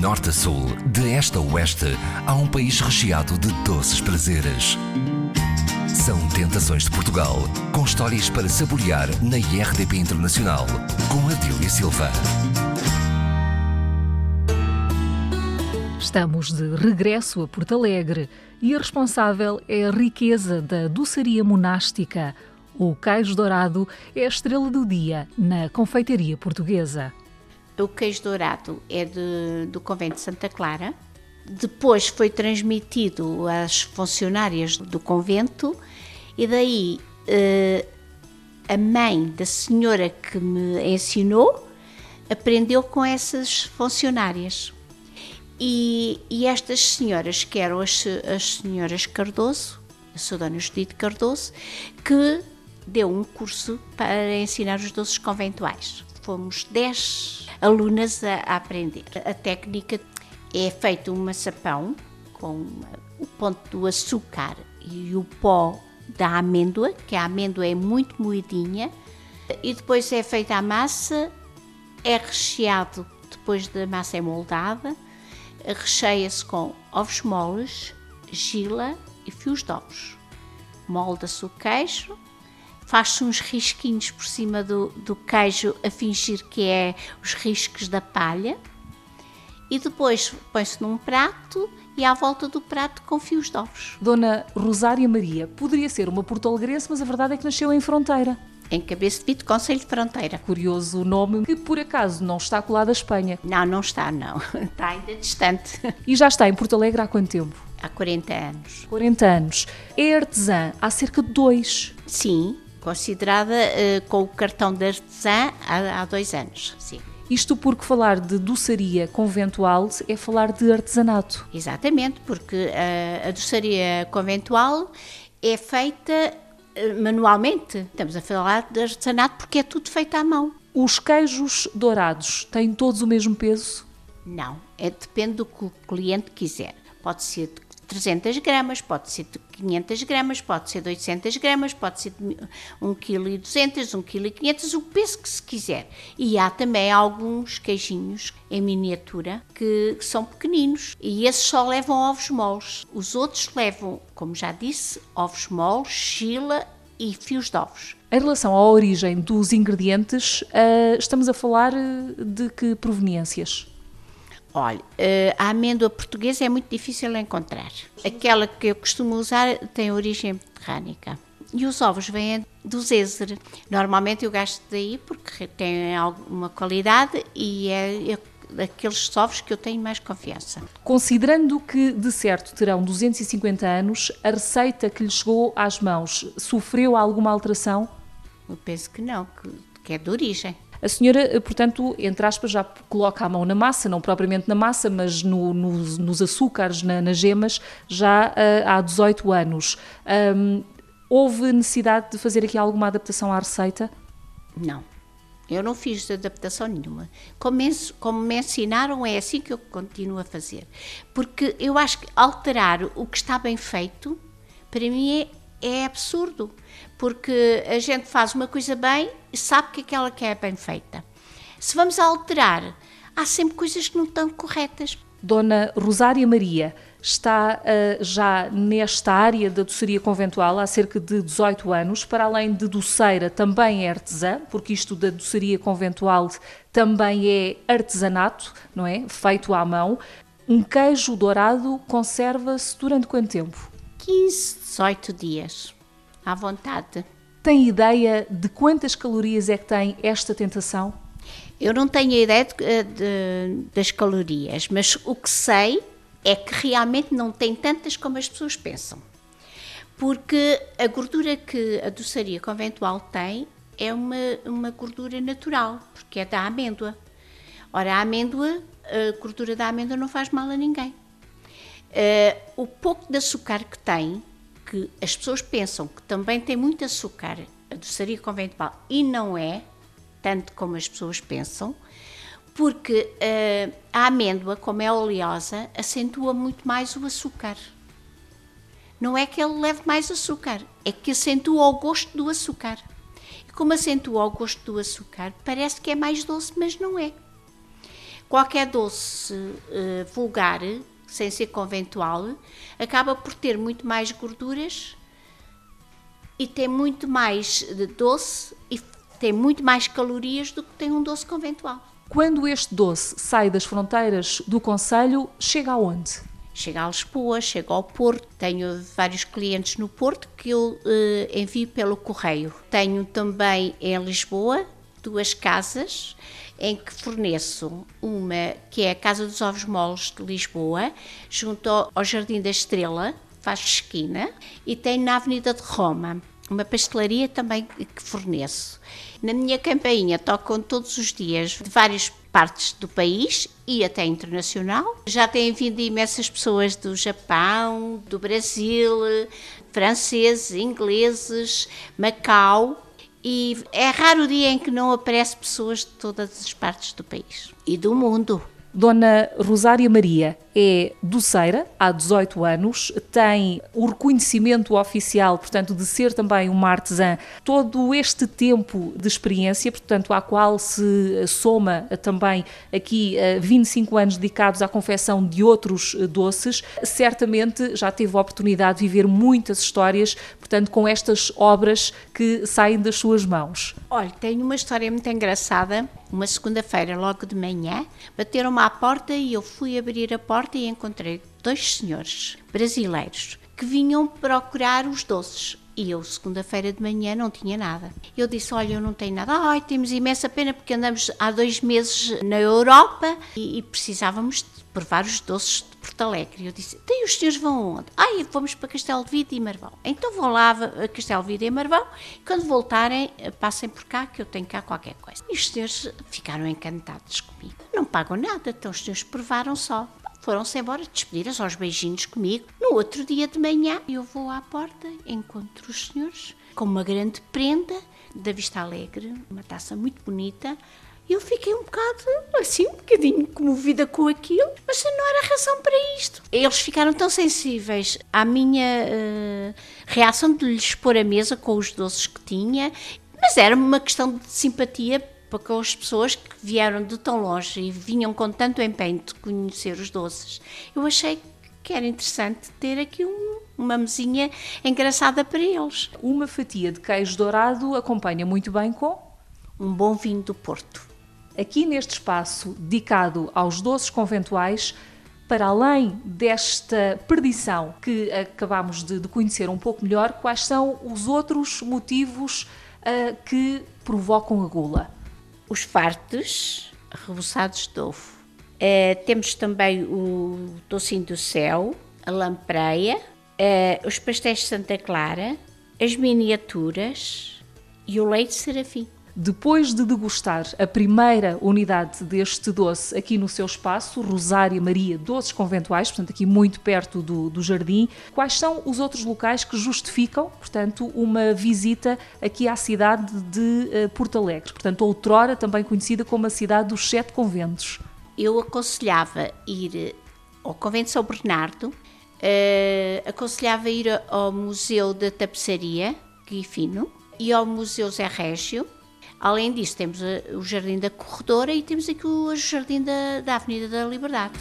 norte a sul, de este a oeste, há um país recheado de doces prazeres. São Tentações de Portugal, com histórias para saborear na IRDP Internacional, com Adília Silva. Estamos de regresso a Porto Alegre e a responsável é a riqueza da doçaria monástica. O queijo dourado é a estrela do dia na confeitaria portuguesa. O queijo dourado é de, do convento de Santa Clara. Depois foi transmitido às funcionárias do convento e daí eh, a mãe da senhora que me ensinou aprendeu com essas funcionárias. E, e estas senhoras, que eram as, as senhoras Cardoso, a sua dona Judite Cardoso, que deu um curso para ensinar os doces conventuais. Fomos 10 alunas a, a aprender. A técnica é feito um maçapão com o ponto do açúcar e o pó da amêndoa, que a amêndoa é muito moedinha, e depois é feita a massa, é recheado depois da massa é moldada, recheia-se com ovos moles, gila e fios de ovos. Molda-se o queijo, faz-se uns risquinhos por cima do, do queijo a fingir que é os riscos da palha e depois põe-se num prato e à volta do prato com fios de ovos. Dona Rosária Maria poderia ser uma porto-alegrense, mas a verdade é que nasceu em Fronteira. Em Cabeça de Vito, Conselho de Fronteira. Curioso o nome, que por acaso não está colado à Espanha. Não, não está, não. Está ainda distante. E já está em Porto Alegre há quanto tempo? Há 40 anos. 40 anos. É artesã há cerca de dois. Sim, considerada uh, com o cartão de artesã há, há dois anos. Sim. Isto porque falar de doçaria conventual é falar de artesanato. Exatamente, porque a, a doçaria conventual é feita manualmente. Estamos a falar de artesanato porque é tudo feito à mão. Os queijos dourados têm todos o mesmo peso? Não, é, depende do que o cliente quiser. Pode ser de 300 gramas, pode ser de 500 gramas, pode ser de 800 gramas, pode ser de 1,2 kg, 1,5 kg, o peso que se quiser. E há também alguns queijinhos em miniatura que são pequeninos e esses só levam ovos moles. Os outros levam, como já disse, ovos moles, chila e fios de ovos. Em relação à origem dos ingredientes, uh, estamos a falar de que proveniências? Olha, eh, a amêndoa portuguesa é muito difícil de encontrar. Aquela que eu costumo usar tem origem mediterrânica. E os ovos vêm do Zézer. Normalmente eu gasto daí porque tem alguma qualidade e é, é daqueles ovos que eu tenho mais confiança. Considerando que, de certo, terão 250 anos, a receita que lhe chegou às mãos sofreu alguma alteração? Eu penso que não, que, que é de origem. A senhora, eh, portanto, entre aspas, já coloca a mão na massa, não propriamente na massa, mas no, nos, nos açúcares, na, nas gemas, já uh, há 18 anos. Um, houve necessidade de fazer aqui alguma adaptação à receita? Não. Eu não fiz adaptação nenhuma. Como como me ensinaram, é assim que eu continuo a fazer. Porque eu acho que alterar o que está bem feito, para mim é, é absurdo porque a gente faz uma coisa bem e sabe que aquela que é bem feita. Se vamos alterar, há sempre coisas que não estão corretas. Dona Rosária Maria está uh, já nesta área da doçaria conventual há cerca de 18 anos, para além de doceira também é artesã, porque isto da doçaria conventual também é artesanato, não é? Feito à mão. Um queijo dourado conserva-se durante quanto tempo? 15, 18 dias à vontade. Tem ideia de quantas calorias é que tem esta tentação? Eu não tenho ideia de, eh, de, das calorias, mas o que sei é que realmente não tem tantas como as pessoas pensam. Porque a gordura que a doçaria conventual tem é uma, uma gordura natural, porque é da amêndoa. Ora, a amêndoa, a gordura da amêndoa não faz mal a ninguém. Uh, o pouco de açúcar que tem que as pessoas pensam que também tem muito açúcar a doçaria conventual e não é, tanto como as pessoas pensam, porque uh, a amêndoa, como é oleosa, acentua muito mais o açúcar. Não é que ele leve mais açúcar, é que acentua o gosto do açúcar. E como acentua o gosto do açúcar, parece que é mais doce, mas não é. Qualquer doce uh, vulgar, sem ser conventual, acaba por ter muito mais gorduras e tem muito mais de doce e tem muito mais calorias do que tem um doce conventual. Quando este doce sai das fronteiras do Conselho, chega aonde? Chega a Lisboa, chega ao Porto. Tenho vários clientes no Porto que eu uh, envio pelo correio. Tenho também em Lisboa duas casas em que forneço uma que é a Casa dos Ovos Moles de Lisboa, junto ao Jardim da Estrela, faz esquina, e tem na Avenida de Roma uma pastelaria também que forneço. Na minha campainha tocam todos os dias de várias partes do país e até internacional. Já têm vindo imensas pessoas do Japão, do Brasil, franceses, ingleses, Macau. E é raro o dia em que não aparece pessoas de todas as partes do país e do mundo. Dona Rosária Maria é doceira há 18 anos, tem o reconhecimento oficial, portanto, de ser também uma artesã, todo este tempo de experiência, portanto, à qual se soma também aqui 25 eh, anos dedicados à confecção de outros eh, doces, certamente já teve a oportunidade de viver muitas histórias, portanto, com estas obras que saem das suas mãos. Olha, tenho uma história muito engraçada. Uma segunda-feira, logo de manhã, bateram-me à porta e eu fui abrir a porta porta e encontrei dois senhores brasileiros que vinham procurar os doces. E eu, segunda-feira de manhã, não tinha nada. Eu disse: Olha, eu não tenho nada. Ai, temos imensa pena porque andamos há dois meses na Europa e, e precisávamos de provar os doces de Porto Alegre. Eu disse: Tem os senhores vão onde? Ai, vamos para Castelo de Vida e Marvão. Então vão lá a Castelo de Vida e Marvão. E quando voltarem, passem por cá que eu tenho cá qualquer coisa. E os senhores ficaram encantados comigo. Não pagam nada, então os senhores provaram só foram-se embora despedidas aos beijinhos comigo. No outro dia de manhã, eu vou à porta, encontro os senhores com uma grande prenda da Vista Alegre, uma taça muito bonita. Eu fiquei um bocado, assim, um bocadinho comovida com aquilo, mas não era razão para isto. Eles ficaram tão sensíveis à minha uh, reação de lhes pôr a mesa com os doces que tinha, mas era uma questão de simpatia para as pessoas que vieram de tão longe e vinham com tanto empenho de conhecer os doces. Eu achei que era interessante ter aqui um, uma mesinha engraçada para eles. Uma fatia de queijo dourado acompanha muito bem com um bom vinho do Porto. Aqui neste espaço dedicado aos doces conventuais, para além desta perdição que acabamos de, de conhecer um pouco melhor, quais são os outros motivos uh, que provocam a gula? Os fartos reboçados de ovo. Uh, temos também o docinho do céu, a lampreia, uh, os pastéis de Santa Clara, as miniaturas e o leite serafim. Depois de degustar a primeira unidade deste doce aqui no seu espaço, Rosária Maria Doces Conventuais, portanto aqui muito perto do, do jardim, quais são os outros locais que justificam, portanto, uma visita aqui à cidade de uh, Porto Alegre, portanto, outrora também conhecida como a cidade dos Sete Conventos? Eu aconselhava ir eh, ao Convento São Bernardo, uh, aconselhava ir ao Museu da Tapeçaria, Guifino, e ao Museu Zé Régio, Além disso, temos o Jardim da Corredora e temos aqui o Jardim da, da Avenida da Liberdade.